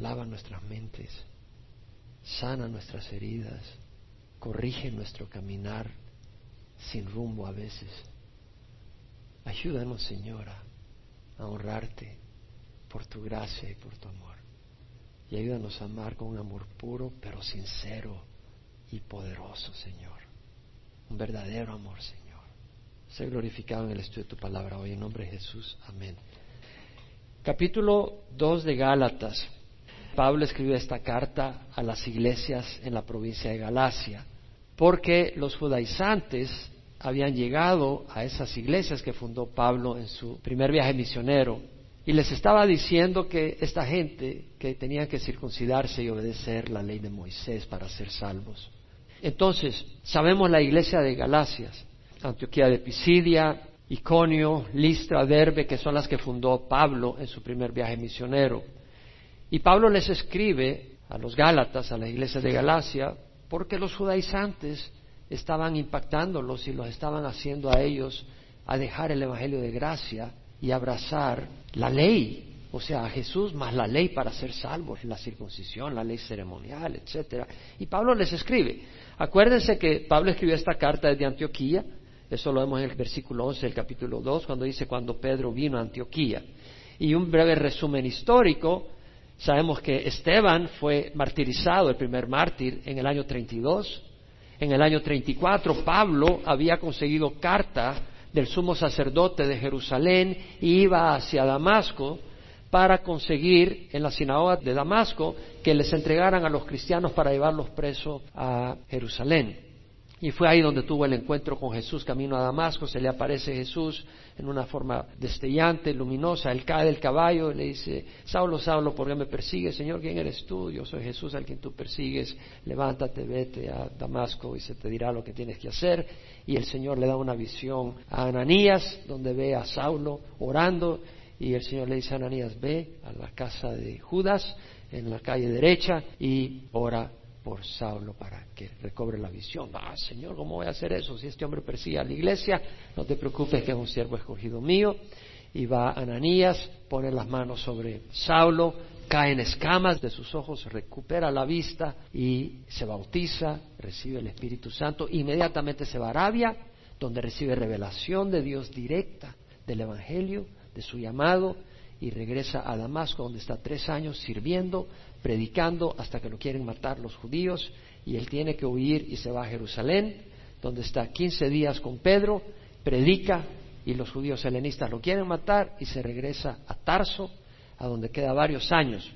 lava nuestras mentes, sana nuestras heridas, corrige nuestro caminar sin rumbo a veces. Ayúdanos, Señora, a honrarte por tu gracia y por tu amor. Y ayúdanos a amar con un amor puro, pero sincero y poderoso, Señor. Un verdadero amor, Señor. Sé glorificado en el estudio de tu palabra hoy. En nombre de Jesús. Amén. Capítulo 2 de Gálatas. Pablo escribió esta carta a las iglesias en la provincia de Galacia, porque los judaizantes habían llegado a esas iglesias que fundó Pablo en su primer viaje misionero y les estaba diciendo que esta gente que tenía que circuncidarse y obedecer la ley de Moisés para ser salvos. Entonces, sabemos la iglesia de Galacias, Antioquía de Pisidia, Iconio, Listra, Derbe, que son las que fundó Pablo en su primer viaje misionero. Y Pablo les escribe a los Gálatas, a la iglesia de Galacia, porque los judaizantes estaban impactándolos y los estaban haciendo a ellos a dejar el Evangelio de gracia y abrazar la ley, o sea, a Jesús más la ley para ser salvos, la circuncisión, la ley ceremonial, etcétera. Y Pablo les escribe. Acuérdense que Pablo escribió esta carta desde Antioquía, eso lo vemos en el versículo 11 del capítulo 2, cuando dice cuando Pedro vino a Antioquía. Y un breve resumen histórico, sabemos que Esteban fue martirizado, el primer mártir, en el año 32. En el año 34 Pablo había conseguido carta del sumo sacerdote de Jerusalén y iba hacia Damasco para conseguir en la sinagoga de Damasco que les entregaran a los cristianos para llevarlos presos a Jerusalén. Y fue ahí donde tuvo el encuentro con Jesús camino a Damasco, se le aparece Jesús en una forma destellante, luminosa, él cae del caballo y le dice, Saulo, Saulo, ¿por qué me persigues? Señor, ¿quién eres tú? Yo soy Jesús al quien tú persigues, levántate, vete a Damasco y se te dirá lo que tienes que hacer. Y el Señor le da una visión a Ananías, donde ve a Saulo orando, y el Señor le dice a Ananías, ve a la casa de Judas, en la calle derecha, y ora por Saulo para que recobre la visión. Ah, Señor, ¿cómo voy a hacer eso? Si este hombre persigue a la iglesia, no te preocupes que es un siervo escogido mío. Y va Ananías, pone las manos sobre Saulo, cae en escamas de sus ojos, recupera la vista y se bautiza, recibe el Espíritu Santo. Inmediatamente se va a Arabia, donde recibe revelación de Dios directa del Evangelio, de su llamado, y regresa a Damasco, donde está tres años sirviendo, predicando hasta que lo quieren matar los judíos y él tiene que huir y se va a Jerusalén, donde está 15 días con Pedro, predica y los judíos helenistas lo quieren matar y se regresa a Tarso, a donde queda varios años.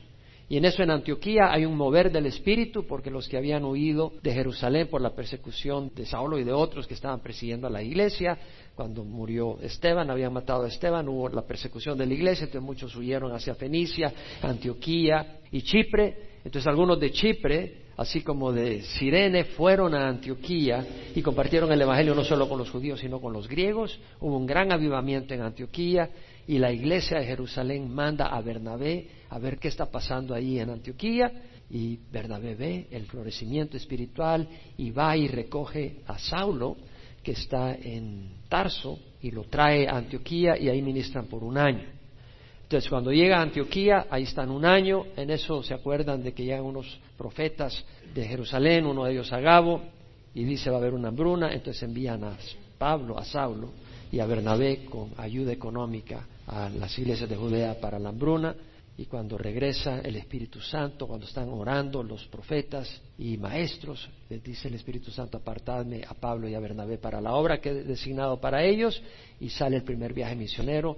Y en eso en Antioquía hay un mover del Espíritu porque los que habían huido de Jerusalén por la persecución de Saulo y de otros que estaban persiguiendo a la iglesia, cuando murió Esteban, habían matado a Esteban, hubo la persecución de la iglesia, entonces muchos huyeron hacia Fenicia, Antioquía y Chipre. Entonces algunos de Chipre, así como de Sirene, fueron a Antioquía y compartieron el Evangelio no solo con los judíos, sino con los griegos. Hubo un gran avivamiento en Antioquía y la iglesia de Jerusalén manda a Bernabé a ver qué está pasando ahí en Antioquía y Bernabé ve el florecimiento espiritual y va y recoge a Saulo que está en Tarso y lo trae a Antioquía y ahí ministran por un año. Entonces, cuando llega a Antioquía, ahí están un año, en eso se acuerdan de que llegan unos profetas de Jerusalén, uno de ellos a Gabo, y dice va a haber una hambruna, entonces envían a Pablo, a Saulo y a Bernabé con ayuda económica a las iglesias de Judea para la hambruna, y cuando regresa el Espíritu Santo, cuando están orando los profetas y maestros, les dice el Espíritu Santo, apartadme a Pablo y a Bernabé para la obra que he designado para ellos, y sale el primer viaje misionero.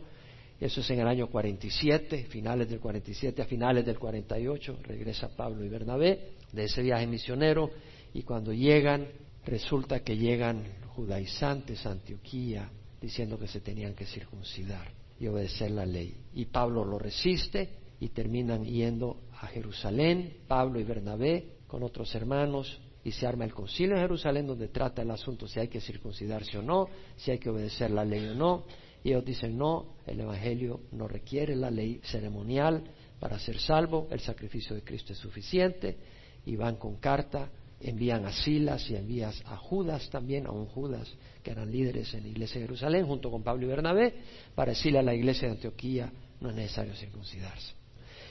Eso es en el año 47, finales del 47 a finales del 48, regresa Pablo y Bernabé de ese viaje misionero, y cuando llegan, resulta que llegan judaizantes a Antioquía, diciendo que se tenían que circuncidar y obedecer la ley. Y Pablo lo resiste, y terminan yendo a Jerusalén, Pablo y Bernabé con otros hermanos, y se arma el concilio en Jerusalén donde trata el asunto si hay que circuncidarse o no, si hay que obedecer la ley o no. Y ellos dicen, no, el Evangelio no requiere la ley ceremonial para ser salvo, el sacrificio de Cristo es suficiente, y van con carta, envían a Silas y envían a Judas también, a un Judas, que eran líderes en la iglesia de Jerusalén, junto con Pablo y Bernabé, para decirle a la iglesia de Antioquía, no es necesario circuncidarse.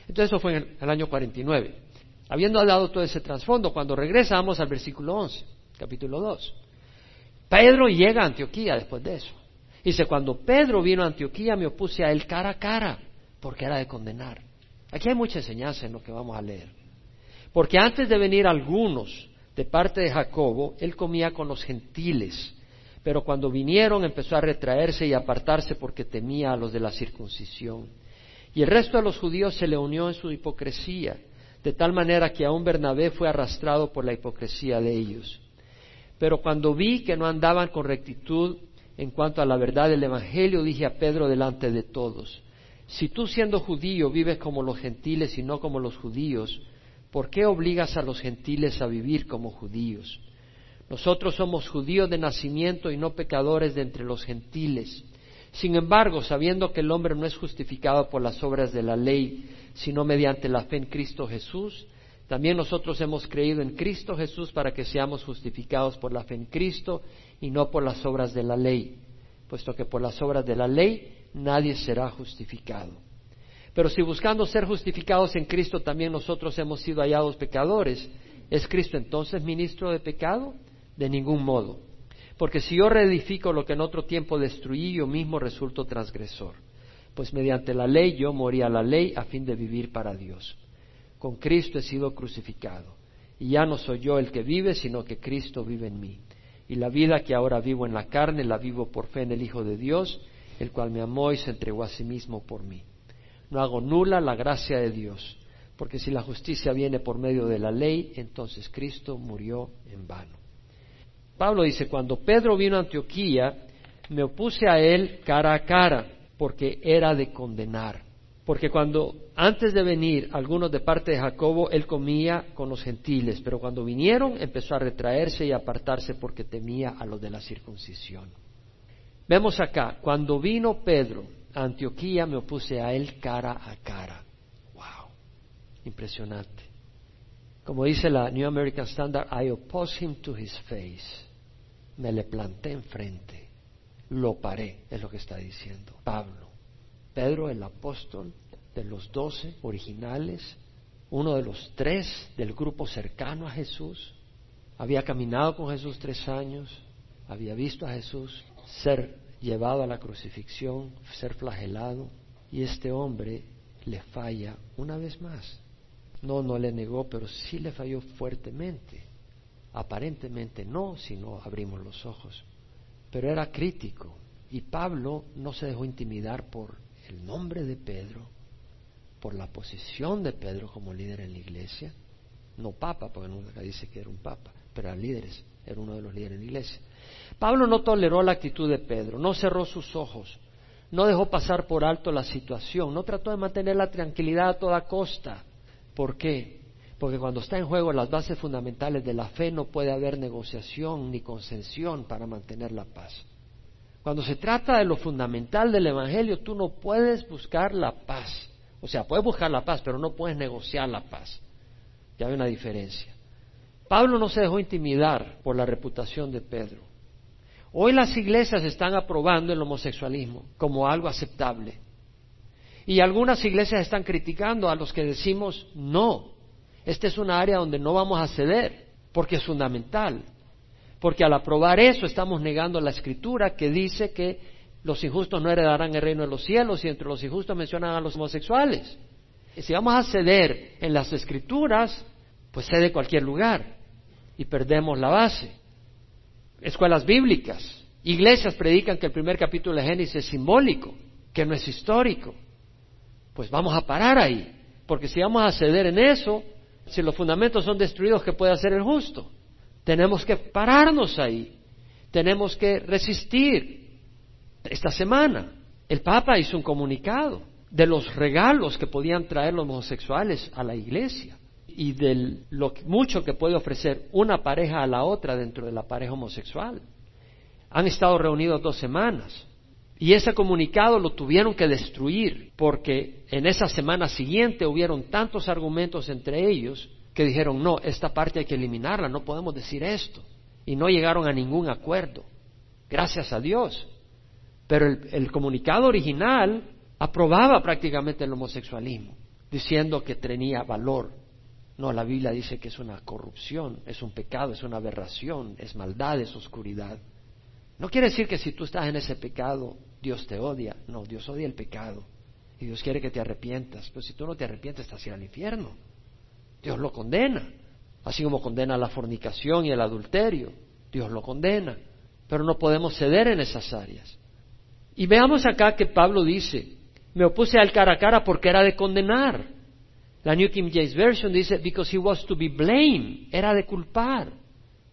Entonces eso fue en el año 49. Habiendo dado todo ese trasfondo, cuando regresamos al versículo 11, capítulo 2, Pedro llega a Antioquía después de eso. Dice, cuando Pedro vino a Antioquía me opuse a él cara a cara, porque era de condenar. Aquí hay mucha enseñanza en lo que vamos a leer. Porque antes de venir algunos de parte de Jacobo, él comía con los gentiles, pero cuando vinieron empezó a retraerse y apartarse porque temía a los de la circuncisión. Y el resto de los judíos se le unió en su hipocresía, de tal manera que aún Bernabé fue arrastrado por la hipocresía de ellos. Pero cuando vi que no andaban con rectitud en cuanto a la verdad del Evangelio, dije a Pedro delante de todos, si tú siendo judío vives como los gentiles y no como los judíos, ¿por qué obligas a los gentiles a vivir como judíos? Nosotros somos judíos de nacimiento y no pecadores de entre los gentiles. Sin embargo, sabiendo que el hombre no es justificado por las obras de la ley, sino mediante la fe en Cristo Jesús, también nosotros hemos creído en Cristo Jesús para que seamos justificados por la fe en Cristo y no por las obras de la ley, puesto que por las obras de la ley nadie será justificado. Pero si buscando ser justificados en Cristo también nosotros hemos sido hallados pecadores, ¿es Cristo entonces ministro de pecado? De ningún modo. Porque si yo reedifico lo que en otro tiempo destruí, yo mismo resulto transgresor. Pues mediante la ley yo morí a la ley a fin de vivir para Dios. Con Cristo he sido crucificado. Y ya no soy yo el que vive, sino que Cristo vive en mí. Y la vida que ahora vivo en la carne la vivo por fe en el Hijo de Dios, el cual me amó y se entregó a sí mismo por mí. No hago nula la gracia de Dios, porque si la justicia viene por medio de la ley, entonces Cristo murió en vano. Pablo dice, cuando Pedro vino a Antioquía, me opuse a él cara a cara, porque era de condenar. Porque cuando antes de venir algunos de parte de Jacobo, él comía con los gentiles, pero cuando vinieron empezó a retraerse y apartarse porque temía a los de la circuncisión. Vemos acá, cuando vino Pedro Antioquía me opuse a él cara a cara. Wow, impresionante. Como dice la New American Standard, I oppose him to his face. Me le planté enfrente, lo paré, es lo que está diciendo Pablo. Pedro, el apóstol de los doce originales, uno de los tres del grupo cercano a Jesús, había caminado con Jesús tres años, había visto a Jesús ser llevado a la crucifixión, ser flagelado, y este hombre le falla una vez más. No, no le negó, pero sí le falló fuertemente. Aparentemente no, si no abrimos los ojos. Pero era crítico. Y Pablo no se dejó intimidar por el nombre de Pedro, por la posición de Pedro como líder en la iglesia. No papa, porque nunca dice que era un papa, pero era líderes, era uno de los líderes en la iglesia. Pablo no toleró la actitud de Pedro, no cerró sus ojos, no dejó pasar por alto la situación, no trató de mantener la tranquilidad a toda costa. ¿Por qué? Porque cuando está en juego las bases fundamentales de la fe no puede haber negociación ni concesión para mantener la paz. Cuando se trata de lo fundamental del Evangelio, tú no puedes buscar la paz. O sea, puedes buscar la paz, pero no puedes negociar la paz. Ya hay una diferencia. Pablo no se dejó intimidar por la reputación de Pedro. Hoy las iglesias están aprobando el homosexualismo como algo aceptable. Y algunas iglesias están criticando a los que decimos no. Esta es una área donde no vamos a ceder, porque es fundamental. Porque al aprobar eso estamos negando la escritura que dice que los injustos no heredarán el reino de los cielos y entre los injustos mencionan a los homosexuales. si vamos a ceder en las escrituras, pues cede cualquier lugar y perdemos la base escuelas bíblicas, iglesias predican que el primer capítulo de Génesis es simbólico, que no es histórico. Pues vamos a parar ahí, porque si vamos a ceder en eso, si los fundamentos son destruidos, ¿qué puede hacer el justo? Tenemos que pararnos ahí, tenemos que resistir. Esta semana el Papa hizo un comunicado de los regalos que podían traer los homosexuales a la iglesia y de lo mucho que puede ofrecer una pareja a la otra dentro de la pareja homosexual. Han estado reunidos dos semanas y ese comunicado lo tuvieron que destruir porque en esa semana siguiente hubieron tantos argumentos entre ellos que dijeron, no, esta parte hay que eliminarla, no podemos decir esto. Y no llegaron a ningún acuerdo. Gracias a Dios. Pero el, el comunicado original aprobaba prácticamente el homosexualismo diciendo que tenía valor. No, la Biblia dice que es una corrupción, es un pecado, es una aberración, es maldad, es oscuridad. No quiere decir que si tú estás en ese pecado, Dios te odia. No, Dios odia el pecado. Y Dios quiere que te arrepientas. Pero si tú no te arrepientes, estás en el infierno. Dios lo condena. Así como condena la fornicación y el adulterio. Dios lo condena. Pero no podemos ceder en esas áreas. Y veamos acá que Pablo dice, me opuse al cara a cara porque era de condenar. La New King James Version dice, because he was to be blamed, era de culpar.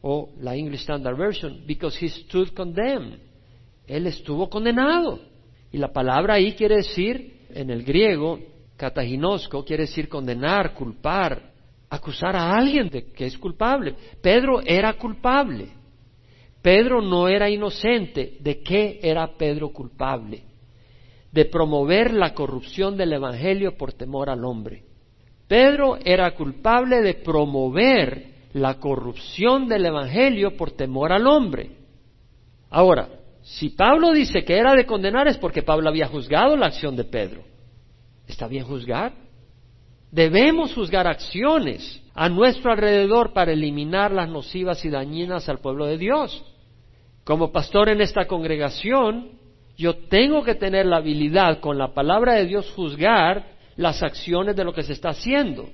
O la English Standard Version, because he stood condemned. Él estuvo condenado. Y la palabra ahí quiere decir, en el griego, cataginosco, quiere decir condenar, culpar, acusar a alguien de que es culpable. Pedro era culpable. Pedro no era inocente. ¿De qué era Pedro culpable? De promover la corrupción del Evangelio por temor al hombre. Pedro era culpable de promover la corrupción del Evangelio por temor al hombre. Ahora, si Pablo dice que era de condenar es porque Pablo había juzgado la acción de Pedro. ¿Está bien juzgar? Debemos juzgar acciones a nuestro alrededor para eliminar las nocivas y dañinas al pueblo de Dios. Como pastor en esta congregación, yo tengo que tener la habilidad con la palabra de Dios juzgar las acciones de lo que se está haciendo.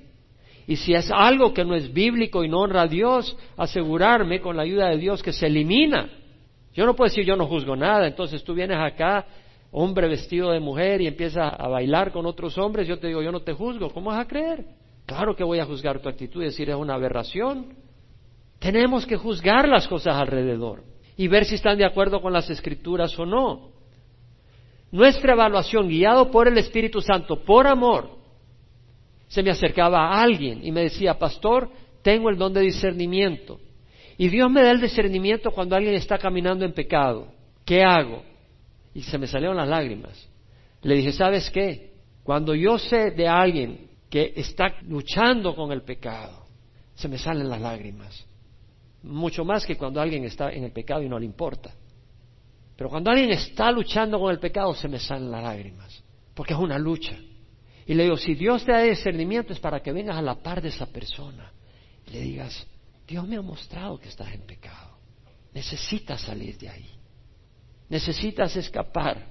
Y si es algo que no es bíblico y no honra a Dios, asegurarme con la ayuda de Dios que se elimina. Yo no puedo decir yo no juzgo nada, entonces tú vienes acá, hombre vestido de mujer, y empiezas a bailar con otros hombres, yo te digo yo no te juzgo, ¿cómo vas a creer? Claro que voy a juzgar tu actitud y decir es una aberración. Tenemos que juzgar las cosas alrededor y ver si están de acuerdo con las escrituras o no. Nuestra evaluación, guiado por el Espíritu Santo, por amor, se me acercaba a alguien y me decía, pastor, tengo el don de discernimiento. Y Dios me da el discernimiento cuando alguien está caminando en pecado. ¿Qué hago? Y se me salieron las lágrimas. Le dije, ¿sabes qué? Cuando yo sé de alguien que está luchando con el pecado, se me salen las lágrimas. Mucho más que cuando alguien está en el pecado y no le importa. Pero cuando alguien está luchando con el pecado, se me salen las lágrimas, porque es una lucha. Y le digo, si Dios te da discernimiento es para que vengas a la par de esa persona y le digas, Dios me ha mostrado que estás en pecado. Necesitas salir de ahí. Necesitas escapar,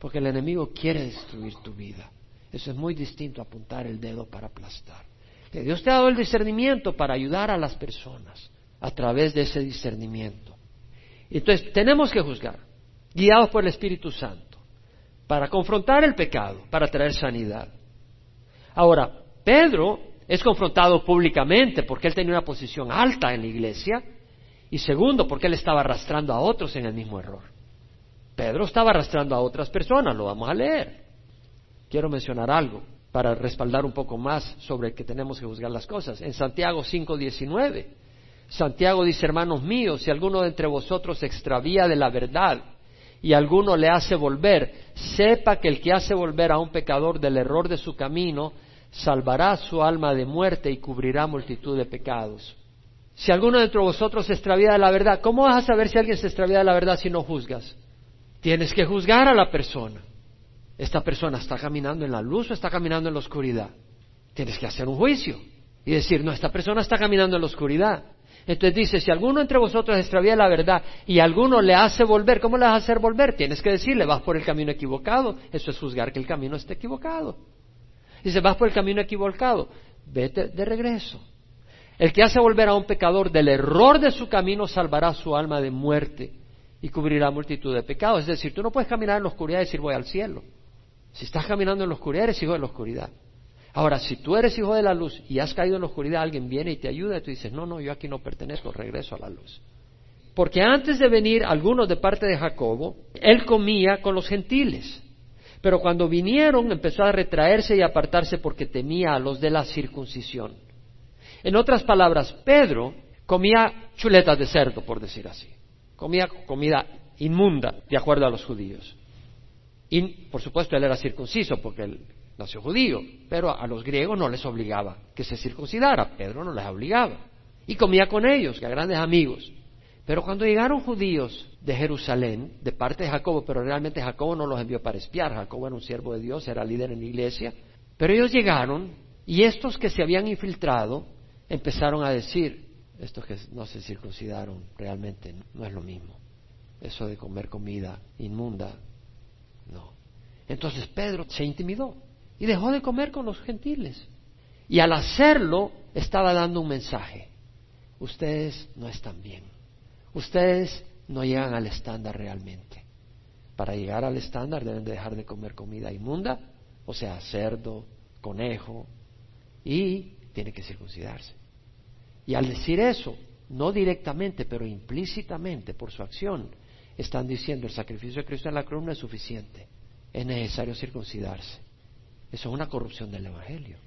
porque el enemigo quiere destruir tu vida. Eso es muy distinto a apuntar el dedo para aplastar. Dios te ha dado el discernimiento para ayudar a las personas a través de ese discernimiento. Entonces, tenemos que juzgar guiados por el Espíritu Santo, para confrontar el pecado, para traer sanidad. Ahora, Pedro es confrontado públicamente porque él tenía una posición alta en la iglesia y segundo porque él estaba arrastrando a otros en el mismo error. Pedro estaba arrastrando a otras personas, lo vamos a leer. Quiero mencionar algo para respaldar un poco más sobre que tenemos que juzgar las cosas. En Santiago 5:19, Santiago dice, hermanos míos, si alguno de entre vosotros se extravía de la verdad y alguno le hace volver, sepa que el que hace volver a un pecador del error de su camino, salvará su alma de muerte y cubrirá multitud de pecados. Si alguno de vosotros se extravía de la verdad, ¿cómo vas a saber si alguien se extravía de la verdad si no juzgas? Tienes que juzgar a la persona. Esta persona está caminando en la luz o está caminando en la oscuridad. Tienes que hacer un juicio y decir, no, esta persona está caminando en la oscuridad. Entonces dice, si alguno entre vosotros extravía la verdad y alguno le hace volver, ¿cómo le vas a hacer volver? Tienes que decirle, vas por el camino equivocado. Eso es juzgar que el camino esté equivocado. Dice, vas por el camino equivocado, vete de regreso. El que hace volver a un pecador del error de su camino salvará su alma de muerte y cubrirá multitud de pecados. Es decir, tú no puedes caminar en la oscuridad y decir voy al cielo. Si estás caminando en la oscuridad, eres hijo de la oscuridad. Ahora, si tú eres hijo de la luz y has caído en la oscuridad, alguien viene y te ayuda y tú dices, no, no, yo aquí no pertenezco, regreso a la luz. Porque antes de venir algunos de parte de Jacobo, él comía con los gentiles. Pero cuando vinieron empezó a retraerse y apartarse porque temía a los de la circuncisión. En otras palabras, Pedro comía chuletas de cerdo, por decir así. Comía comida inmunda, de acuerdo a los judíos. Y, por supuesto, él era circunciso porque él nació judío, pero a los griegos no les obligaba que se circuncidara, Pedro no les obligaba. Y comía con ellos, que grandes amigos. Pero cuando llegaron judíos de Jerusalén, de parte de Jacobo, pero realmente Jacobo no los envió para espiar, Jacobo era un siervo de Dios, era líder en la iglesia, Pero ellos llegaron y estos que se habían infiltrado empezaron a decir, estos que no se circuncidaron realmente no es lo mismo. Eso de comer comida inmunda, no. Entonces Pedro se intimidó y dejó de comer con los gentiles. Y al hacerlo estaba dando un mensaje. Ustedes no están bien. Ustedes no llegan al estándar realmente. Para llegar al estándar deben de dejar de comer comida inmunda, o sea, cerdo, conejo, y tienen que circuncidarse. Y al decir eso, no directamente, pero implícitamente por su acción, están diciendo el sacrificio de Cristo en la no es suficiente, es necesario circuncidarse. Eso es una corrupción del Evangelio.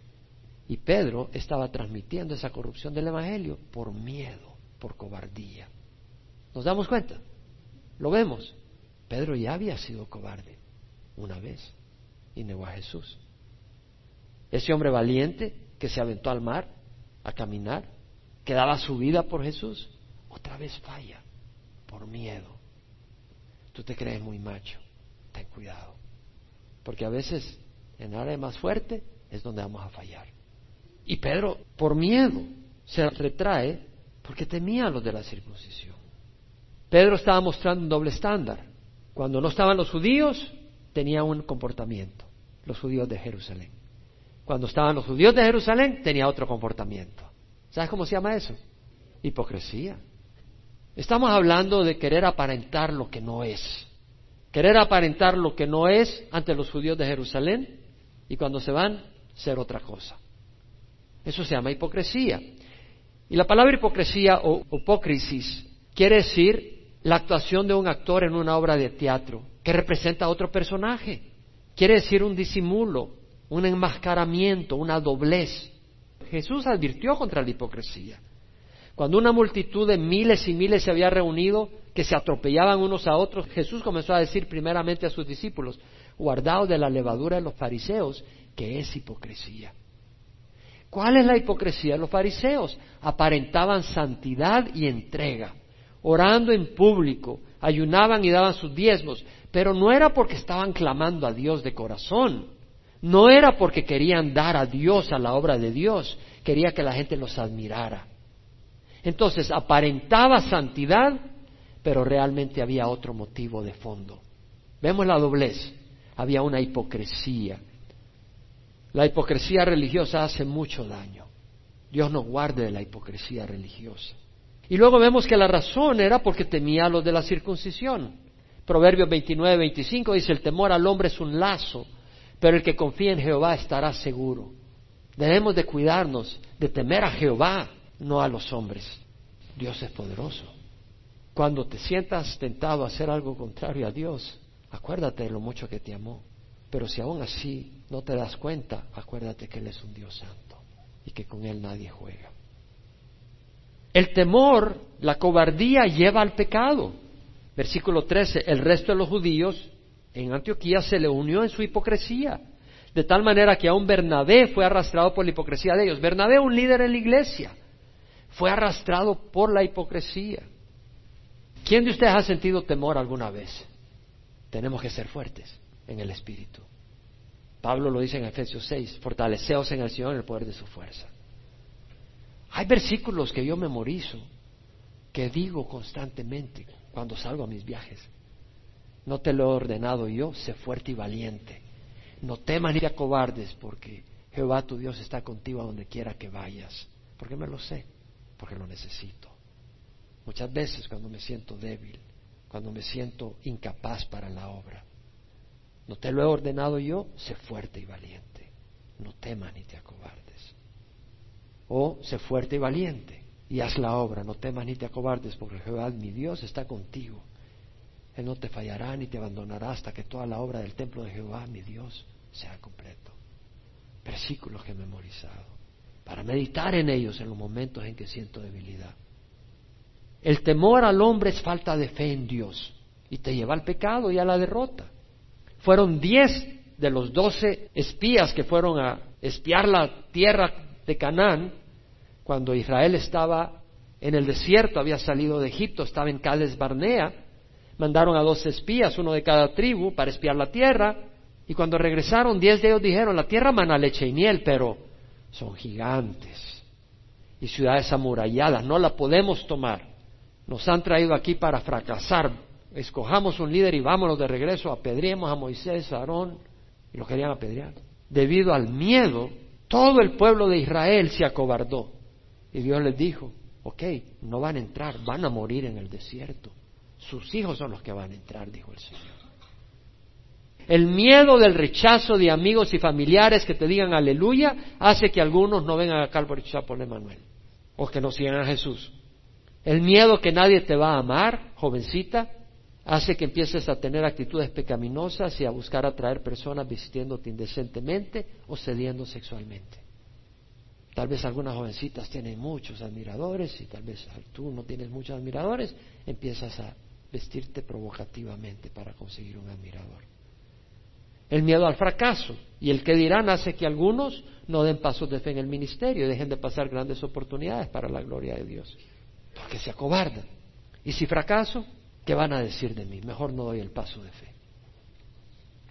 Y Pedro estaba transmitiendo esa corrupción del Evangelio por miedo, por cobardía. ¿Nos damos cuenta? Lo vemos. Pedro ya había sido cobarde una vez y negó a Jesús. Ese hombre valiente que se aventó al mar a caminar, que daba su vida por Jesús, otra vez falla por miedo. Tú te crees muy macho, ten cuidado. Porque a veces en área más fuerte es donde vamos a fallar. Y Pedro, por miedo, se retrae porque temía a los de la circuncisión. Pedro estaba mostrando un doble estándar. Cuando no estaban los judíos, tenía un comportamiento, los judíos de Jerusalén. Cuando estaban los judíos de Jerusalén, tenía otro comportamiento. ¿Sabes cómo se llama eso? Hipocresía. Estamos hablando de querer aparentar lo que no es. Querer aparentar lo que no es ante los judíos de Jerusalén y cuando se van, ser otra cosa. Eso se llama hipocresía. Y la palabra hipocresía o hipócrisis quiere decir la actuación de un actor en una obra de teatro que representa a otro personaje. Quiere decir un disimulo, un enmascaramiento, una doblez. Jesús advirtió contra la hipocresía. Cuando una multitud de miles y miles se había reunido, que se atropellaban unos a otros, Jesús comenzó a decir primeramente a sus discípulos, guardaos de la levadura de los fariseos, que es hipocresía. ¿Cuál es la hipocresía de los fariseos? Aparentaban santidad y entrega orando en público, ayunaban y daban sus diezmos, pero no era porque estaban clamando a Dios de corazón, no era porque querían dar a Dios a la obra de Dios, quería que la gente los admirara. Entonces aparentaba santidad, pero realmente había otro motivo de fondo. Vemos la doblez, había una hipocresía. La hipocresía religiosa hace mucho daño. Dios nos guarde de la hipocresía religiosa. Y luego vemos que la razón era porque temía a los de la circuncisión. Proverbios 29, 25 dice, el temor al hombre es un lazo, pero el que confía en Jehová estará seguro. Debemos de cuidarnos de temer a Jehová, no a los hombres. Dios es poderoso. Cuando te sientas tentado a hacer algo contrario a Dios, acuérdate de lo mucho que te amó. Pero si aún así no te das cuenta, acuérdate que Él es un Dios santo y que con Él nadie juega. El temor, la cobardía lleva al pecado. Versículo 13, el resto de los judíos en Antioquía se le unió en su hipocresía, de tal manera que aún Bernabé fue arrastrado por la hipocresía de ellos. Bernabé, un líder en la iglesia, fue arrastrado por la hipocresía. ¿Quién de ustedes ha sentido temor alguna vez? Tenemos que ser fuertes en el espíritu. Pablo lo dice en Efesios 6, fortaleceos en el Señor en el poder de su fuerza. Hay versículos que yo memorizo, que digo constantemente cuando salgo a mis viajes. No te lo he ordenado yo, sé fuerte y valiente. No temas ni te acobardes, porque Jehová tu Dios está contigo a donde quiera que vayas. Porque me lo sé, porque lo necesito. Muchas veces cuando me siento débil, cuando me siento incapaz para la obra. No te lo he ordenado yo, sé fuerte y valiente. No temas ni te acobardes o sé fuerte y valiente y haz la obra, no temas ni te acobardes, porque Jehová mi Dios está contigo. Él no te fallará ni te abandonará hasta que toda la obra del templo de Jehová mi Dios sea completo. Versículos que he memorizado, para meditar en ellos en los momentos en que siento debilidad. El temor al hombre es falta de fe en Dios y te lleva al pecado y a la derrota. Fueron diez de los doce espías que fueron a espiar la tierra de Canaán cuando Israel estaba en el desierto, había salido de Egipto, estaba en Cales Barnea, mandaron a dos espías, uno de cada tribu, para espiar la tierra, Y cuando regresaron, diez de ellos dijeron, la tierra mana leche y miel, pero son gigantes y ciudades amuralladas, no la podemos tomar. Nos han traído aquí para fracasar. Escojamos un líder y vámonos de regreso, apedreemos a Moisés, a Aarón, y lo querían apedrear. Debido al miedo, todo el pueblo de Israel se acobardó. Y Dios les dijo, ok, no van a entrar, van a morir en el desierto. Sus hijos son los que van a entrar, dijo el Señor. El miedo del rechazo de amigos y familiares que te digan aleluya hace que algunos no vengan a Calvary Chapel Emanuel o que no sigan a Jesús. El miedo que nadie te va a amar, jovencita, hace que empieces a tener actitudes pecaminosas y a buscar atraer personas vistiéndote indecentemente o cediendo sexualmente. Tal vez algunas jovencitas tienen muchos admiradores y tal vez tú no tienes muchos admiradores, empiezas a vestirte provocativamente para conseguir un admirador el miedo al fracaso y el que dirán hace que algunos no den pasos de fe en el ministerio y dejen de pasar grandes oportunidades para la gloria de Dios, porque se acobardan. Y si fracaso, ¿qué van a decir de mí? Mejor no doy el paso de fe.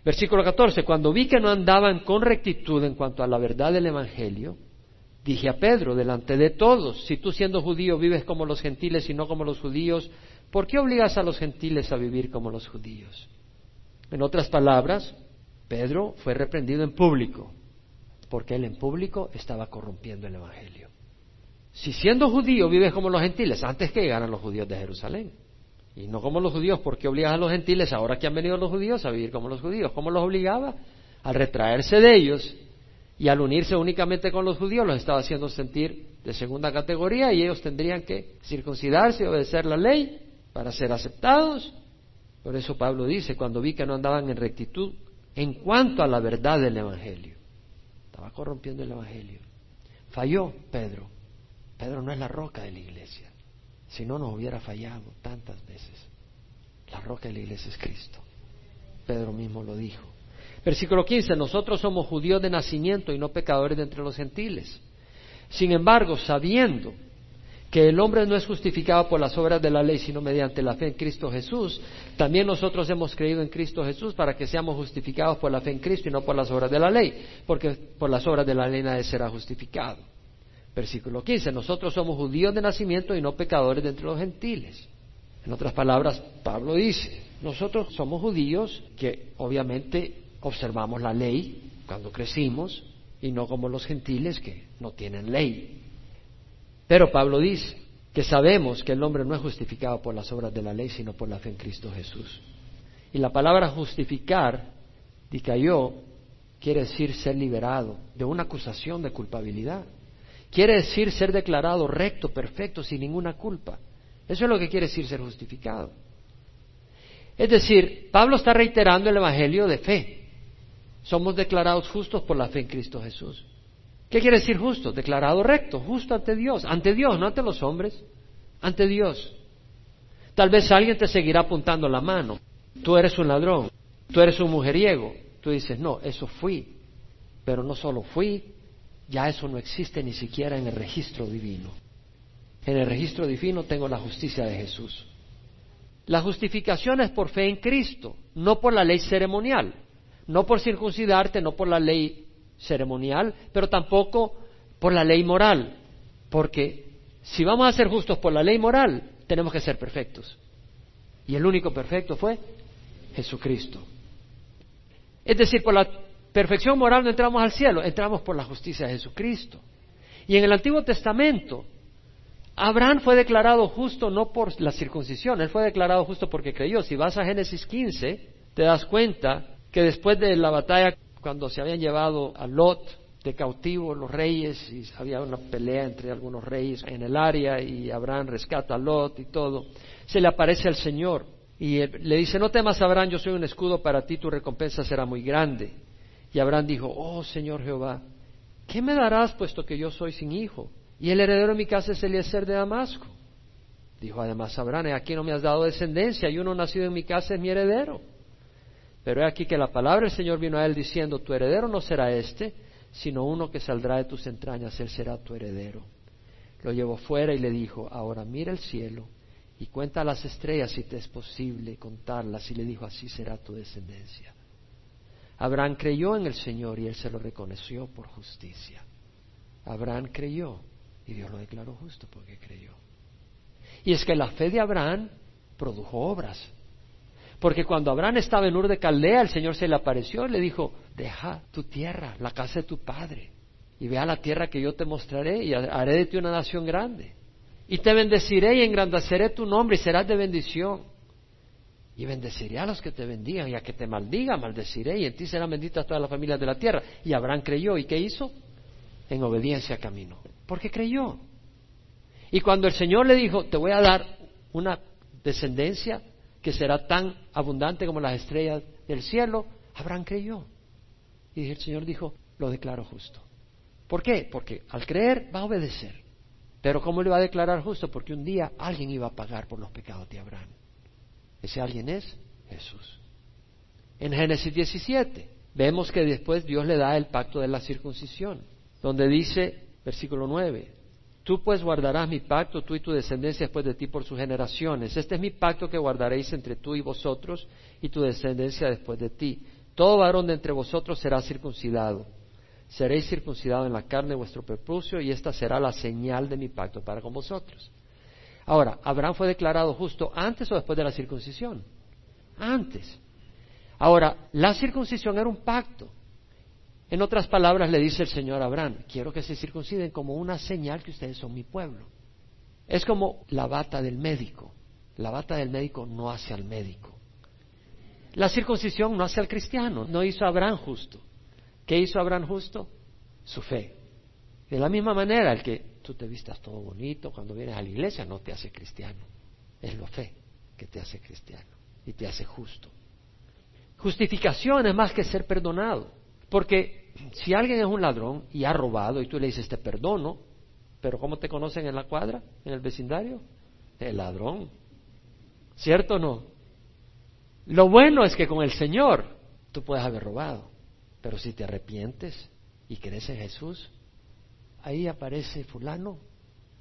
Versículo 14, cuando vi que no andaban con rectitud en cuanto a la verdad del Evangelio, dije a Pedro, delante de todos, si tú siendo judío vives como los gentiles y no como los judíos, ¿por qué obligas a los gentiles a vivir como los judíos? En otras palabras, Pedro fue reprendido en público, porque él en público estaba corrompiendo el Evangelio. Si siendo judío vives como los gentiles, antes que llegaran los judíos de Jerusalén, y no como los judíos, ¿por qué obligas a los gentiles ahora que han venido los judíos a vivir como los judíos? ¿Cómo los obligaba? Al retraerse de ellos y al unirse únicamente con los judíos los estaba haciendo sentir de segunda categoría y ellos tendrían que circuncidarse y obedecer la ley para ser aceptados. Por eso Pablo dice, cuando vi que no andaban en rectitud en cuanto a la verdad del Evangelio. Estaba corrompiendo el Evangelio. Falló Pedro. Pedro no es la roca de la iglesia. Si no, nos hubiera fallado tantas veces. La roca de la iglesia es Cristo. Pedro mismo lo dijo. Versículo 15. Nosotros somos judíos de nacimiento y no pecadores de entre los gentiles. Sin embargo, sabiendo que el hombre no es justificado por las obras de la ley, sino mediante la fe en Cristo Jesús. También nosotros hemos creído en Cristo Jesús para que seamos justificados por la fe en Cristo y no por las obras de la ley, porque por las obras de la ley nadie será justificado. Versículo 15, nosotros somos judíos de nacimiento y no pecadores de entre los gentiles. En otras palabras, Pablo dice, nosotros somos judíos que obviamente observamos la ley cuando crecimos y no como los gentiles que no tienen ley. Pero Pablo dice que sabemos que el hombre no es justificado por las obras de la ley, sino por la fe en Cristo Jesús. Y la palabra justificar, dicayó, quiere decir ser liberado de una acusación de culpabilidad. Quiere decir ser declarado recto, perfecto, sin ninguna culpa. Eso es lo que quiere decir ser justificado. Es decir, Pablo está reiterando el Evangelio de fe. Somos declarados justos por la fe en Cristo Jesús. ¿Qué quiere decir justo? Declarado recto, justo ante Dios, ante Dios, no ante los hombres, ante Dios. Tal vez alguien te seguirá apuntando la mano. Tú eres un ladrón, tú eres un mujeriego. Tú dices, no, eso fui. Pero no solo fui, ya eso no existe ni siquiera en el registro divino. En el registro divino tengo la justicia de Jesús. La justificación es por fe en Cristo, no por la ley ceremonial, no por circuncidarte, no por la ley ceremonial, pero tampoco por la ley moral, porque si vamos a ser justos por la ley moral, tenemos que ser perfectos. Y el único perfecto fue Jesucristo. Es decir, por la perfección moral no entramos al cielo, entramos por la justicia de Jesucristo. Y en el Antiguo Testamento, Abraham fue declarado justo no por la circuncisión, él fue declarado justo porque creyó. Si vas a Génesis 15, te das cuenta que después de la batalla cuando se habían llevado a Lot de cautivo los reyes y había una pelea entre algunos reyes en el área y Abraham rescata a Lot y todo, se le aparece al Señor y le dice, no temas Abraham, yo soy un escudo para ti, tu recompensa será muy grande. Y Abraham dijo, oh Señor Jehová, ¿qué me darás puesto que yo soy sin hijo? Y el heredero de mi casa es Eliezer de Damasco. Dijo además Abraham, aquí no me has dado descendencia y uno nacido en mi casa es mi heredero. Pero he aquí que la palabra del Señor vino a él diciendo, tu heredero no será este, sino uno que saldrá de tus entrañas, él será tu heredero. Lo llevó fuera y le dijo, ahora mira el cielo y cuenta las estrellas si te es posible contarlas. Y le dijo, así será tu descendencia. Abraham creyó en el Señor y él se lo reconoció por justicia. Abraham creyó y Dios lo declaró justo porque creyó. Y es que la fe de Abraham produjo obras. Porque cuando Abraham estaba en Ur de Caldea, el Señor se le apareció y le dijo, deja tu tierra, la casa de tu padre, y ve a la tierra que yo te mostraré y haré de ti una nación grande. Y te bendeciré y engrandeceré tu nombre y serás de bendición. Y bendeciré a los que te bendigan y a que te maldiga, maldeciré y en ti serán benditas todas las familias de la tierra. Y Abraham creyó. ¿Y qué hizo? En obediencia caminó. Porque creyó. Y cuando el Señor le dijo, te voy a dar una descendencia que será tan abundante como las estrellas del cielo, Abraham creyó. Y el Señor dijo, lo declaro justo. ¿Por qué? Porque al creer va a obedecer. Pero ¿cómo le va a declarar justo? Porque un día alguien iba a pagar por los pecados de Abraham. Ese alguien es Jesús. En Génesis 17 vemos que después Dios le da el pacto de la circuncisión, donde dice, versículo 9, Tú pues guardarás mi pacto, tú y tu descendencia después de ti por sus generaciones. Este es mi pacto que guardaréis entre tú y vosotros y tu descendencia después de ti. Todo varón de entre vosotros será circuncidado. Seréis circuncidados en la carne de vuestro prepucio y esta será la señal de mi pacto para con vosotros. Ahora, ¿Abraham fue declarado justo antes o después de la circuncisión? Antes. Ahora, la circuncisión era un pacto. En otras palabras, le dice el Señor a Abraham, quiero que se circunciden como una señal que ustedes son mi pueblo. Es como la bata del médico. La bata del médico no hace al médico. La circuncisión no hace al cristiano, no hizo Abraham justo. ¿Qué hizo Abraham justo? Su fe. De la misma manera, el que tú te vistas todo bonito cuando vienes a la iglesia no te hace cristiano. Es la fe que te hace cristiano y te hace justo. Justificación es más que ser perdonado. Porque si alguien es un ladrón y ha robado y tú le dices te perdono, pero ¿cómo te conocen en la cuadra, en el vecindario? El ladrón. ¿Cierto o no? Lo bueno es que con el Señor tú puedes haber robado, pero si te arrepientes y crees en Jesús, ahí aparece fulano,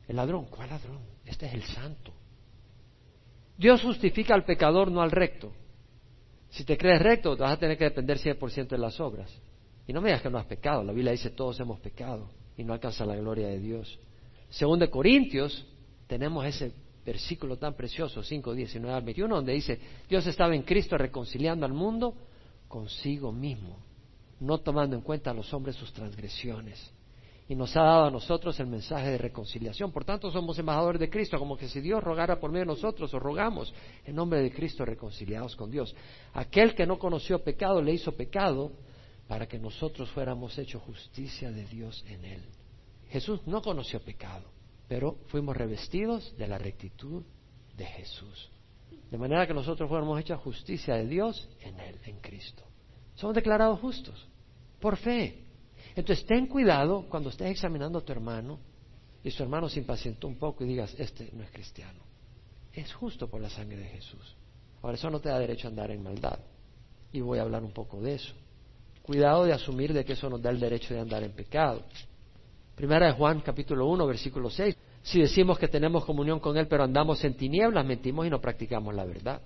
el ladrón. ¿Cuál ladrón? Este es el santo. Dios justifica al pecador, no al recto. Si te crees recto, vas a tener que depender 100% de las obras. Y no me digas que no has pecado. La Biblia dice todos hemos pecado y no alcanza la gloria de Dios. Según de Corintios, tenemos ese versículo tan precioso, 5, 19 al 21, donde dice, Dios estaba en Cristo reconciliando al mundo consigo mismo, no tomando en cuenta a los hombres sus transgresiones y nos ha dado a nosotros el mensaje de reconciliación. Por tanto, somos embajadores de Cristo, como que si Dios rogara por medio de nosotros, o rogamos en nombre de Cristo reconciliados con Dios. Aquel que no conoció pecado le hizo pecado para que nosotros fuéramos hechos justicia de Dios en él. Jesús no conoció pecado, pero fuimos revestidos de la rectitud de Jesús. De manera que nosotros fuéramos hechos justicia de Dios en él, en Cristo. Somos declarados justos por fe. Entonces ten cuidado cuando estés examinando a tu hermano y su hermano se impacientó un poco y digas, este no es cristiano. Es justo por la sangre de Jesús. Ahora eso no te da derecho a andar en maldad. Y voy a hablar un poco de eso. Cuidado de asumir de que eso nos da el derecho de andar en pecado. Primera de Juan capítulo 1 versículo 6. Si decimos que tenemos comunión con Él pero andamos en tinieblas, mentimos y no practicamos la verdad.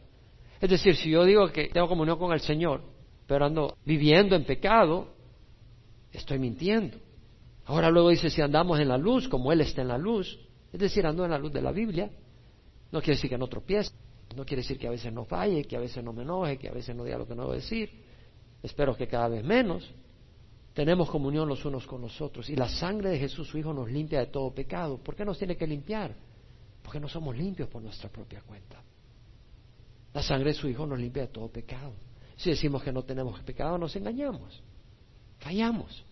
Es decir, si yo digo que tengo comunión con el Señor, pero ando viviendo en pecado, estoy mintiendo. Ahora luego dice, si andamos en la luz, como Él está en la luz, es decir, ando en la luz de la Biblia, no quiere decir que no tropiece, no quiere decir que a veces no falle, que a veces no me enoje, que a veces no diga lo que no debo decir, espero que cada vez menos. Tenemos comunión los unos con los otros y la sangre de Jesús, su Hijo, nos limpia de todo pecado. ¿Por qué nos tiene que limpiar? Porque no somos limpios por nuestra propia cuenta. La sangre de su Hijo nos limpia de todo pecado. Si decimos que no tenemos pecado, nos engañamos. Fallamos.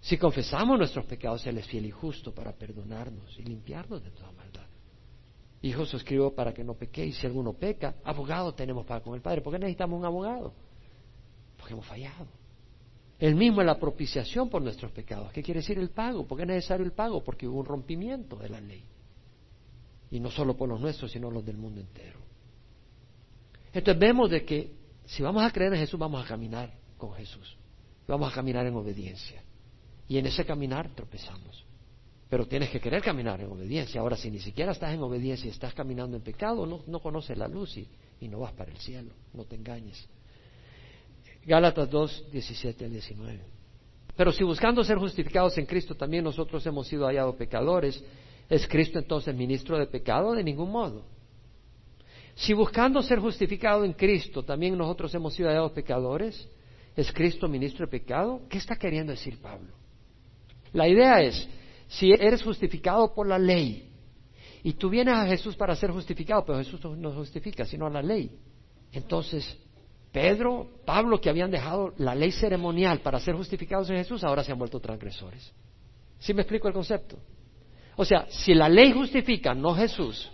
Si confesamos nuestros pecados, Él es fiel y justo para perdonarnos y limpiarnos de toda maldad. Hijo, os para que no pequéis. Si alguno peca, abogado tenemos para con el Padre. ¿Por qué necesitamos un abogado? Porque hemos fallado. El mismo es la propiciación por nuestros pecados. ¿Qué quiere decir el pago? ¿Por qué es necesario el pago? Porque hubo un rompimiento de la ley. Y no solo por los nuestros, sino los del mundo entero. Entonces vemos de que si vamos a creer en Jesús, vamos a caminar con Jesús. Vamos a caminar en obediencia. Y en ese caminar tropezamos. Pero tienes que querer caminar en obediencia. Ahora, si ni siquiera estás en obediencia y estás caminando en pecado, no, conoces la luz y, y no vas para el cielo. No te engañes. Gálatas 2, 17 al 19. Pero si buscando ser justificados en Cristo también nosotros hemos sido hallados pecadores, ¿es Cristo entonces ministro de pecado? De ningún modo. Si buscando ser justificado en Cristo también nosotros hemos sido hallados pecadores, ¿es Cristo ministro de pecado? ¿Qué está queriendo decir Pablo? La idea es, si eres justificado por la ley y tú vienes a Jesús para ser justificado, pero Jesús no justifica, sino a la ley, entonces Pedro, Pablo, que habían dejado la ley ceremonial para ser justificados en Jesús, ahora se han vuelto transgresores. ¿Sí me explico el concepto? O sea, si la ley justifica, no Jesús,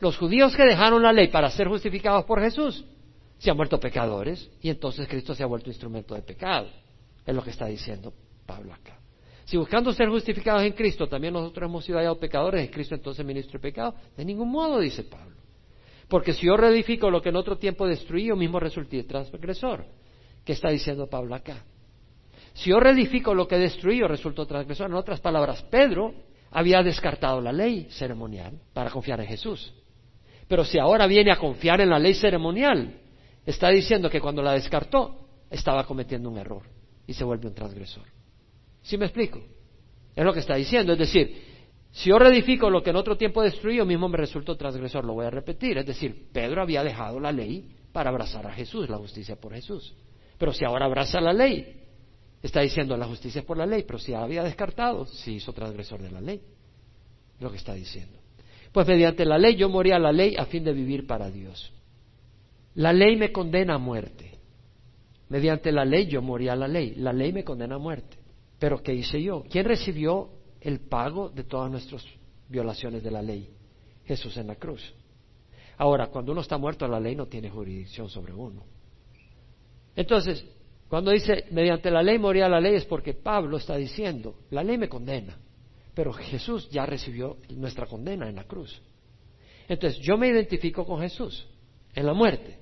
los judíos que dejaron la ley para ser justificados por Jesús se han vuelto pecadores y entonces Cristo se ha vuelto instrumento de pecado. Es lo que está diciendo Pablo acá. Si buscando ser justificados en Cristo también nosotros hemos sido hallados pecadores, ¿es Cristo entonces ministro de pecado? De ningún modo, dice Pablo. Porque si yo reedifico lo que en otro tiempo destruí, yo mismo resulté transgresor. ¿Qué está diciendo Pablo acá? Si yo reedifico lo que destruí, yo resulto transgresor. En otras palabras, Pedro había descartado la ley ceremonial para confiar en Jesús. Pero si ahora viene a confiar en la ley ceremonial, está diciendo que cuando la descartó, estaba cometiendo un error y se vuelve un transgresor. ¿Sí me explico? Es lo que está diciendo. Es decir, si yo reedifico lo que en otro tiempo destruí, yo mismo me resulto transgresor. Lo voy a repetir. Es decir, Pedro había dejado la ley para abrazar a Jesús, la justicia por Jesús. Pero si ahora abraza la ley, está diciendo la justicia es por la ley, pero si había descartado, se hizo transgresor de la ley. Es lo que está diciendo. Pues mediante la ley yo morí a la ley a fin de vivir para Dios. La ley me condena a muerte. Mediante la ley yo morí a la ley. La ley me condena a muerte. Pero ¿qué hice yo? ¿Quién recibió el pago de todas nuestras violaciones de la ley? Jesús en la cruz. Ahora, cuando uno está muerto, la ley no tiene jurisdicción sobre uno. Entonces, cuando dice, mediante la ley moría la ley, es porque Pablo está diciendo, la ley me condena. Pero Jesús ya recibió nuestra condena en la cruz. Entonces yo me identifico con Jesús en la muerte.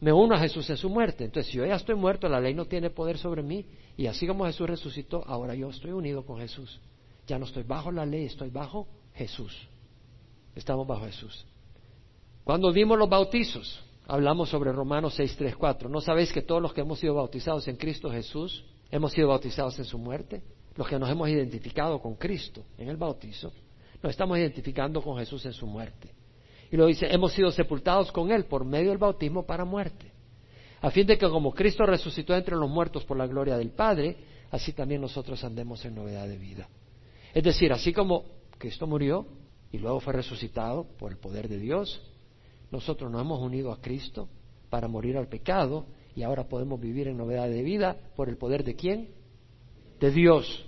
Me uno a Jesús en su muerte. Entonces si yo ya estoy muerto, la ley no tiene poder sobre mí. Y así como Jesús resucitó, ahora yo estoy unido con Jesús. Ya no estoy bajo la ley, estoy bajo Jesús. Estamos bajo Jesús. Cuando vimos los bautizos, hablamos sobre Romanos 6, 3, 4. ¿No sabéis que todos los que hemos sido bautizados en Cristo Jesús hemos sido bautizados en su muerte? los que nos hemos identificado con Cristo en el bautizo, nos estamos identificando con Jesús en su muerte. Y lo dice, hemos sido sepultados con Él por medio del bautismo para muerte, a fin de que como Cristo resucitó entre los muertos por la gloria del Padre, así también nosotros andemos en novedad de vida. Es decir, así como Cristo murió y luego fue resucitado por el poder de Dios, nosotros nos hemos unido a Cristo para morir al pecado y ahora podemos vivir en novedad de vida por el poder de quién? De Dios.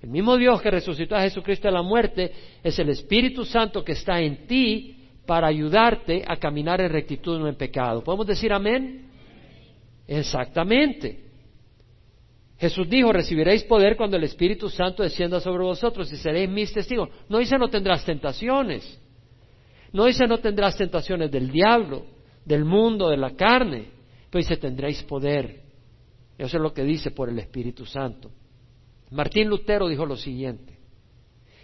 El mismo Dios que resucitó a Jesucristo de la muerte es el Espíritu Santo que está en ti para ayudarte a caminar en rectitud, no en pecado. ¿Podemos decir amén? Exactamente. Jesús dijo, recibiréis poder cuando el Espíritu Santo descienda sobre vosotros y seréis mis testigos. No dice no tendrás tentaciones. No dice no tendrás tentaciones del diablo, del mundo, de la carne. Pero dice tendréis poder. Eso es lo que dice por el Espíritu Santo. Martín Lutero dijo lo siguiente,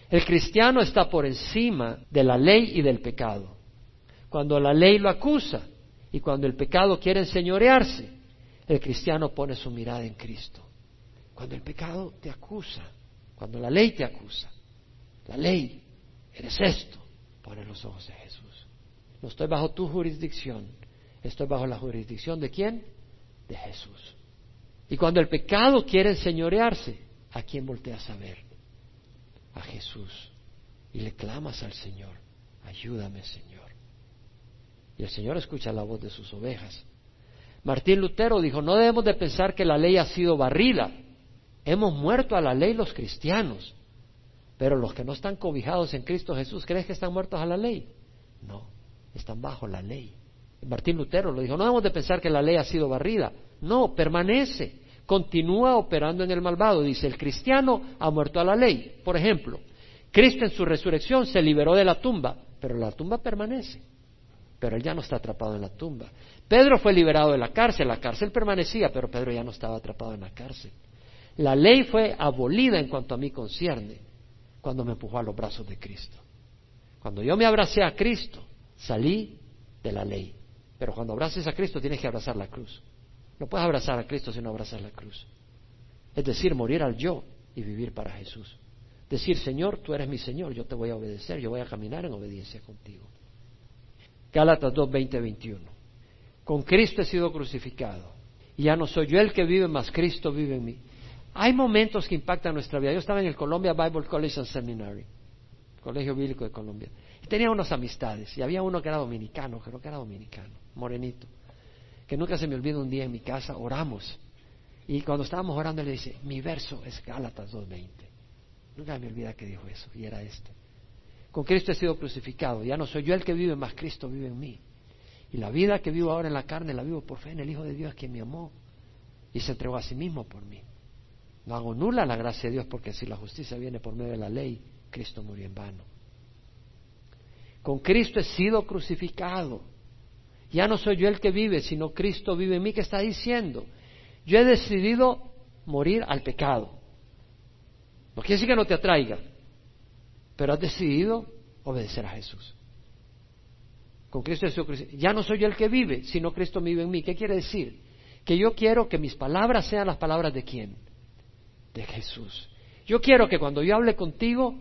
el cristiano está por encima de la ley y del pecado. Cuando la ley lo acusa y cuando el pecado quiere enseñorearse, el cristiano pone su mirada en Cristo. Cuando el pecado te acusa, cuando la ley te acusa, la ley, eres esto, pone los ojos en Jesús. No estoy bajo tu jurisdicción, estoy bajo la jurisdicción de quién? De Jesús. Y cuando el pecado quiere enseñorearse, ¿a quién volteas a ver? A Jesús. Y le clamas al Señor, ayúdame Señor. Y el Señor escucha la voz de sus ovejas. Martín Lutero dijo, no debemos de pensar que la ley ha sido barrida. Hemos muerto a la ley los cristianos. Pero los que no están cobijados en Cristo Jesús, ¿crees que están muertos a la ley? No, están bajo la ley. Martín Lutero lo dijo, no debemos de pensar que la ley ha sido barrida. No, permanece continúa operando en el malvado. Dice, el cristiano ha muerto a la ley. Por ejemplo, Cristo en su resurrección se liberó de la tumba, pero la tumba permanece. Pero él ya no está atrapado en la tumba. Pedro fue liberado de la cárcel, la cárcel permanecía, pero Pedro ya no estaba atrapado en la cárcel. La ley fue abolida en cuanto a mí concierne cuando me empujó a los brazos de Cristo. Cuando yo me abracé a Cristo, salí de la ley. Pero cuando abraces a Cristo tienes que abrazar la cruz. No puedes abrazar a Cristo si no abrazas la cruz. Es decir, morir al yo y vivir para Jesús. Decir, Señor, tú eres mi Señor, yo te voy a obedecer, yo voy a caminar en obediencia contigo. Gálatas 2, 20, 21. Con Cristo he sido crucificado. Y ya no soy yo el que vive, más Cristo vive en mí. Hay momentos que impactan nuestra vida. Yo estaba en el Columbia Bible College and Seminary, Colegio Bíblico de Colombia. Y tenía unas amistades. Y había uno que era dominicano, creo que era dominicano, morenito. Que nunca se me olvida un día en mi casa, oramos. Y cuando estábamos orando, le dice, mi verso es Gálatas 2.20. Nunca me olvida que dijo eso, y era este. Con Cristo he sido crucificado. Ya no soy yo el que vive, más Cristo vive en mí. Y la vida que vivo ahora en la carne la vivo por fe en el Hijo de Dios que me amó y se entregó a sí mismo por mí. No hago nula la gracia de Dios porque si la justicia viene por medio de la ley, Cristo murió en vano. Con Cristo he sido crucificado. Ya no soy yo el que vive, sino Cristo vive en mí. ¿Qué está diciendo? Yo he decidido morir al pecado. No quiere decir que no te atraiga, pero has decidido obedecer a Jesús. Con Cristo ya no soy yo el que vive, sino Cristo vive en mí. ¿Qué quiere decir? Que yo quiero que mis palabras sean las palabras de quién? De Jesús. Yo quiero que cuando yo hable contigo,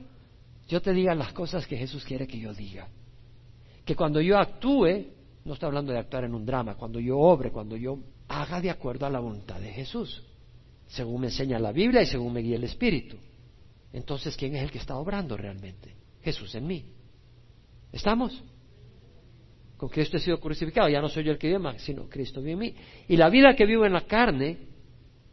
yo te diga las cosas que Jesús quiere que yo diga. Que cuando yo actúe, no estoy hablando de actuar en un drama, cuando yo obre, cuando yo haga de acuerdo a la voluntad de Jesús, según me enseña la Biblia y según me guía el Espíritu. Entonces, ¿quién es el que está obrando realmente? Jesús en mí. ¿Estamos? Con Cristo he sido crucificado, ya no soy yo el que vive sino Cristo vive en mí. Y la vida que vivo en la carne,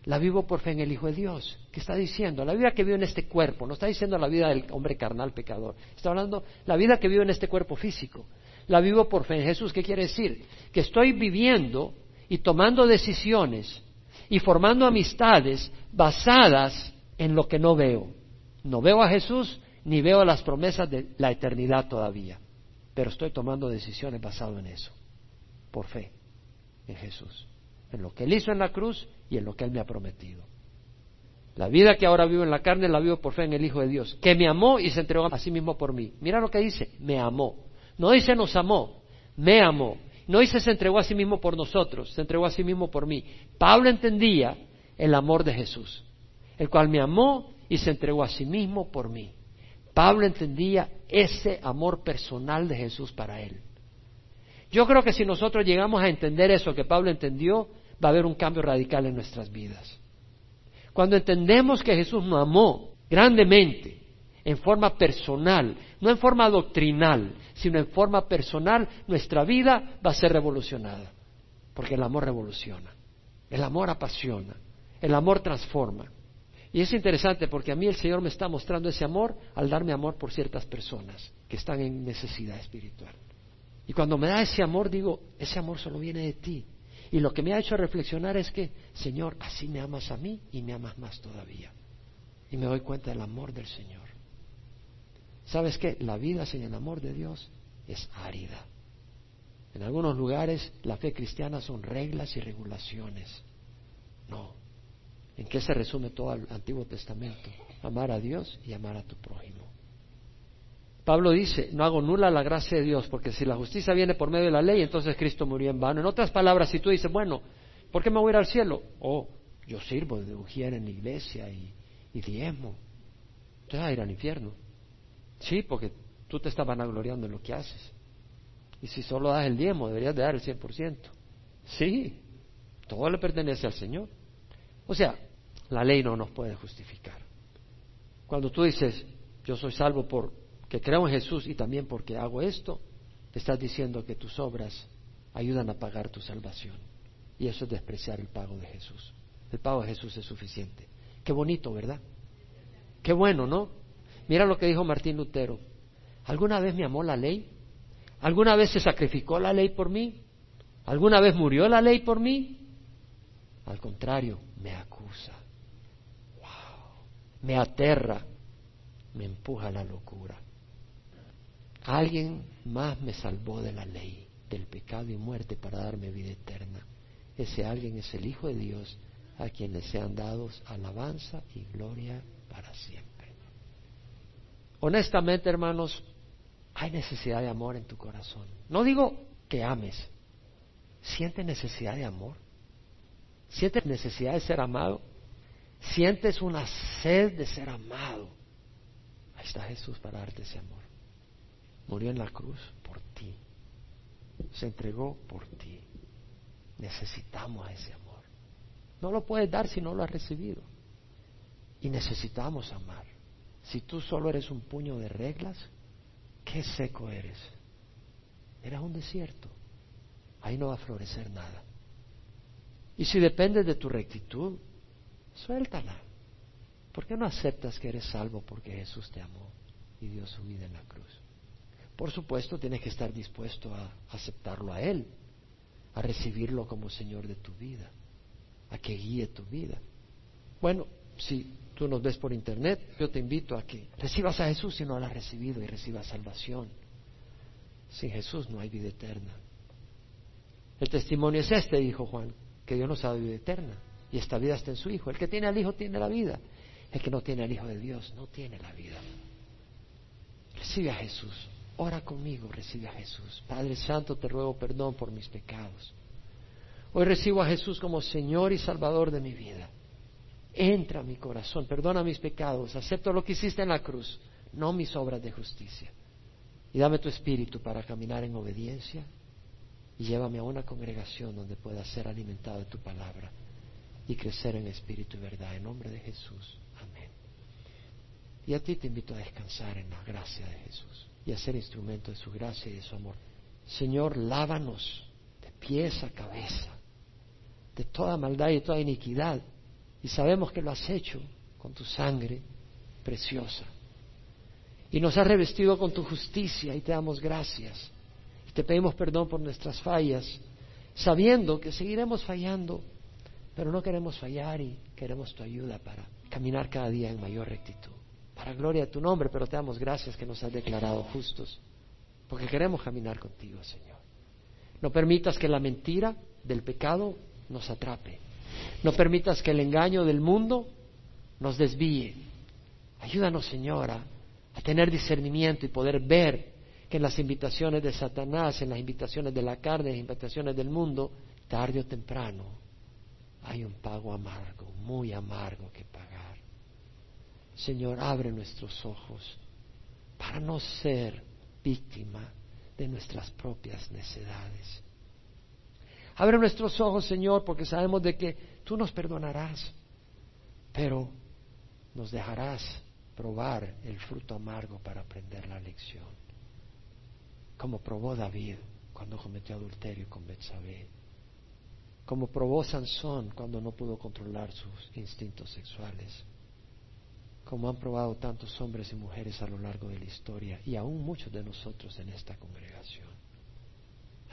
la vivo por fe en el Hijo de Dios. ¿Qué está diciendo? La vida que vivo en este cuerpo, no está diciendo la vida del hombre carnal pecador, está hablando la vida que vivo en este cuerpo físico. La vivo por fe en Jesús. ¿Qué quiere decir? Que estoy viviendo y tomando decisiones y formando amistades basadas en lo que no veo. No veo a Jesús ni veo las promesas de la eternidad todavía, pero estoy tomando decisiones basadas en eso, por fe en Jesús, en lo que Él hizo en la cruz y en lo que Él me ha prometido. La vida que ahora vivo en la carne la vivo por fe en el Hijo de Dios, que me amó y se entregó a sí mismo por mí. Mira lo que dice, me amó. No dice nos amó, me amó. No dice se entregó a sí mismo por nosotros, se entregó a sí mismo por mí. Pablo entendía el amor de Jesús, el cual me amó y se entregó a sí mismo por mí. Pablo entendía ese amor personal de Jesús para él. Yo creo que si nosotros llegamos a entender eso que Pablo entendió, va a haber un cambio radical en nuestras vidas. Cuando entendemos que Jesús nos amó grandemente, en forma personal, no en forma doctrinal, sino en forma personal, nuestra vida va a ser revolucionada. Porque el amor revoluciona, el amor apasiona, el amor transforma. Y es interesante porque a mí el Señor me está mostrando ese amor al darme amor por ciertas personas que están en necesidad espiritual. Y cuando me da ese amor, digo, ese amor solo viene de ti. Y lo que me ha hecho reflexionar es que, Señor, así me amas a mí y me amas más todavía. Y me doy cuenta del amor del Señor. ¿Sabes qué? La vida sin el amor de Dios es árida. En algunos lugares la fe cristiana son reglas y regulaciones. No, ¿En qué se resume todo el Antiguo Testamento? Amar a Dios y amar a tu prójimo. Pablo dice, no hago nula la gracia de Dios, porque si la justicia viene por medio de la ley, entonces Cristo murió en vano. En otras palabras, si tú dices, bueno, ¿por qué me voy a ir al cielo? Oh, yo sirvo de ujier en la iglesia y, y diezmo. Entonces vas a ir al infierno. Sí, porque tú te estás vanagloriando en lo que haces. Y si solo das el diezmo, deberías de dar el 100%. Sí, todo le pertenece al Señor. O sea, la ley no nos puede justificar. Cuando tú dices, yo soy salvo porque creo en Jesús y también porque hago esto, te estás diciendo que tus obras ayudan a pagar tu salvación. Y eso es despreciar el pago de Jesús. El pago de Jesús es suficiente. Qué bonito, ¿verdad? Qué bueno, ¿no? Mira lo que dijo Martín Lutero. ¿Alguna vez me amó la ley? ¿Alguna vez se sacrificó la ley por mí? ¿Alguna vez murió la ley por mí? Al contrario, me acusa. Wow. Me aterra, me empuja a la locura. Alguien más me salvó de la ley, del pecado y muerte para darme vida eterna. Ese alguien es el Hijo de Dios, a quien le sean dados alabanza y gloria para siempre. Honestamente, hermanos, hay necesidad de amor en tu corazón. No digo que ames, siente necesidad de amor. ¿Sientes necesidad de ser amado? ¿Sientes una sed de ser amado? Ahí está Jesús para darte ese amor. Murió en la cruz por ti. Se entregó por ti. Necesitamos ese amor. No lo puedes dar si no lo has recibido. Y necesitamos amar. Si tú solo eres un puño de reglas, qué seco eres. Eres un desierto. Ahí no va a florecer nada. Y si depende de tu rectitud, suéltala. ¿Por qué no aceptas que eres salvo porque Jesús te amó y dio su vida en la cruz? Por supuesto, tienes que estar dispuesto a aceptarlo a Él, a recibirlo como Señor de tu vida, a que guíe tu vida. Bueno, si tú nos ves por internet, yo te invito a que recibas a Jesús si no lo has recibido y recibas salvación. Sin Jesús no hay vida eterna. El testimonio es este, dijo Juan, que Dios nos ha dado vida eterna y esta vida está en su Hijo. El que tiene al Hijo tiene la vida. El que no tiene al Hijo de Dios no tiene la vida. Recibe a Jesús. Ora conmigo, recibe a Jesús. Padre Santo, te ruego perdón por mis pecados. Hoy recibo a Jesús como Señor y Salvador de mi vida. Entra a mi corazón, perdona mis pecados, acepto lo que hiciste en la cruz, no mis obras de justicia. Y dame tu espíritu para caminar en obediencia y llévame a una congregación donde pueda ser alimentado de tu palabra y crecer en espíritu y verdad. En nombre de Jesús. Amén. Y a ti te invito a descansar en la gracia de Jesús y a ser instrumento de su gracia y de su amor. Señor, lávanos de pies a cabeza, de toda maldad y de toda iniquidad. Y sabemos que lo has hecho con tu sangre preciosa. Y nos has revestido con tu justicia y te damos gracias. Te pedimos perdón por nuestras fallas, sabiendo que seguiremos fallando, pero no queremos fallar y queremos tu ayuda para caminar cada día en mayor rectitud para gloria de tu nombre, pero te damos gracias que nos has declarado justos, porque queremos caminar contigo, Señor. No permitas que la mentira del pecado nos atrape. No permitas que el engaño del mundo nos desvíe. Ayúdanos, Señora, a tener discernimiento y poder ver que en las invitaciones de Satanás, en las invitaciones de la carne, en las invitaciones del mundo, tarde o temprano, hay un pago amargo, muy amargo que pagar. Señor, abre nuestros ojos para no ser víctima de nuestras propias necedades. Abre nuestros ojos, Señor, porque sabemos de que tú nos perdonarás, pero nos dejarás probar el fruto amargo para aprender la lección, como probó David cuando cometió adulterio con Betsabé, como probó Sansón cuando no pudo controlar sus instintos sexuales como han probado tantos hombres y mujeres a lo largo de la historia y aún muchos de nosotros en esta congregación.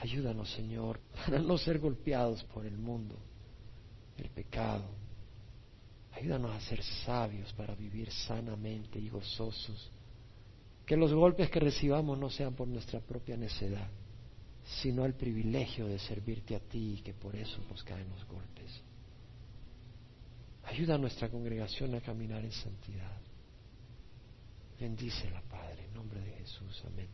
Ayúdanos, Señor, para no ser golpeados por el mundo, el pecado. Ayúdanos a ser sabios para vivir sanamente y gozosos. Que los golpes que recibamos no sean por nuestra propia necedad, sino el privilegio de servirte a ti y que por eso nos caen los golpes. Ayuda a nuestra congregación a caminar en santidad. Bendícela, Padre, en nombre de Jesús. Amén.